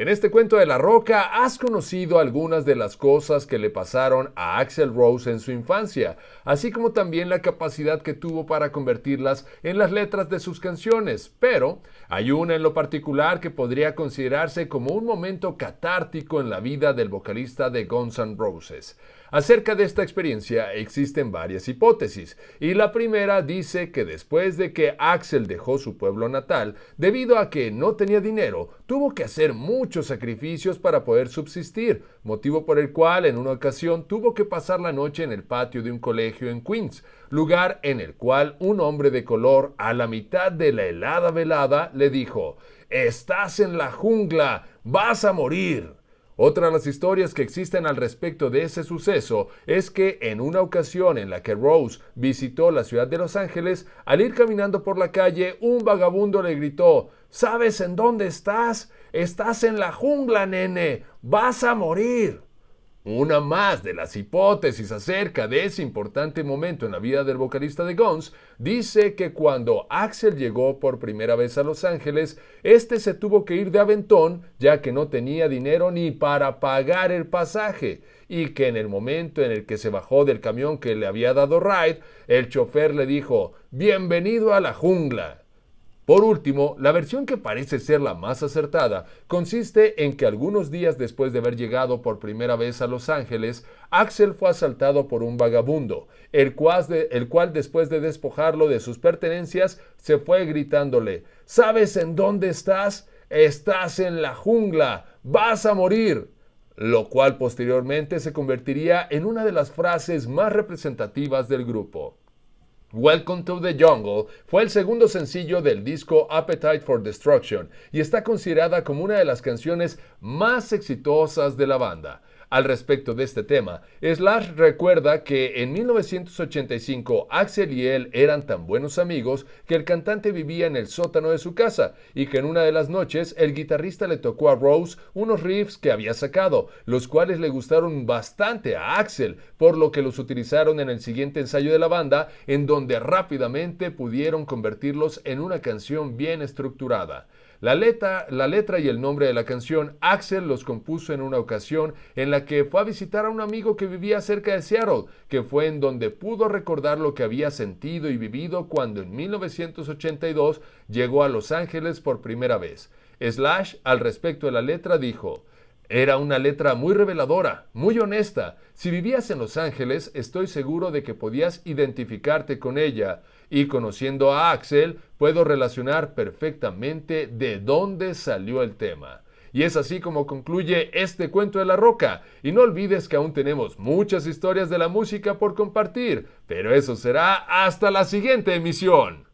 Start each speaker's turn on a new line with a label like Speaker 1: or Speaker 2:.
Speaker 1: En este cuento de la roca has conocido algunas de las cosas que le pasaron a Axel Rose en su infancia, así como también la capacidad que tuvo para convertirlas en las letras de sus canciones, pero hay una en lo particular que podría considerarse como un momento catártico en la vida del vocalista de Guns N' Roses. Acerca de esta experiencia existen varias hipótesis, y la primera dice que después de que Axel dejó su pueblo natal, debido a que no tenía dinero, tuvo que hacer muchos sacrificios para poder subsistir, motivo por el cual en una ocasión tuvo que pasar la noche en el patio de un colegio en Queens, lugar en el cual un hombre de color a la mitad de la helada velada le dijo, Estás en la jungla, vas a morir. Otra de las historias que existen al respecto de ese suceso es que en una ocasión en la que Rose visitó la ciudad de Los Ángeles, al ir caminando por la calle, un vagabundo le gritó, ¿Sabes en dónde estás? Estás en la jungla, nene. Vas a morir. Una más de las hipótesis acerca de ese importante momento en la vida del vocalista de Guns dice que cuando Axel llegó por primera vez a Los Ángeles, este se tuvo que ir de aventón ya que no tenía dinero ni para pagar el pasaje y que en el momento en el que se bajó del camión que le había dado ride, el chofer le dijo, Bienvenido a la jungla. Por último, la versión que parece ser la más acertada consiste en que algunos días después de haber llegado por primera vez a Los Ángeles, Axel fue asaltado por un vagabundo, el cual, después de despojarlo de sus pertenencias se fue gritándole, ¿Sabes en dónde estás? Estás en la jungla, vas a morir lo cual posteriormente se convertiría en una de las frases más representativas del grupo. Welcome to the Jungle fue el segundo sencillo del disco Appetite for Destruction y está considerada como una de las canciones más exitosas de la banda. Al respecto de este tema, Slash recuerda que en 1985 Axel y él eran tan buenos amigos que el cantante vivía en el sótano de su casa y que en una de las noches el guitarrista le tocó a Rose unos riffs que había sacado, los cuales le gustaron bastante a Axel, por lo que los utilizaron en el siguiente ensayo de la banda, en donde rápidamente pudieron convertirlos en una canción bien estructurada. La letra, la letra y el nombre de la canción, Axel los compuso en una ocasión en la que fue a visitar a un amigo que vivía cerca de Seattle, que fue en donde pudo recordar lo que había sentido y vivido cuando en 1982 llegó a Los Ángeles por primera vez. Slash, al respecto de la letra, dijo, era una letra muy reveladora, muy honesta. Si vivías en Los Ángeles, estoy seguro de que podías identificarte con ella. Y conociendo a Axel, puedo relacionar perfectamente de dónde salió el tema. Y es así como concluye este cuento de la roca. Y no olvides que aún tenemos muchas historias de la música por compartir, pero eso será hasta la siguiente emisión.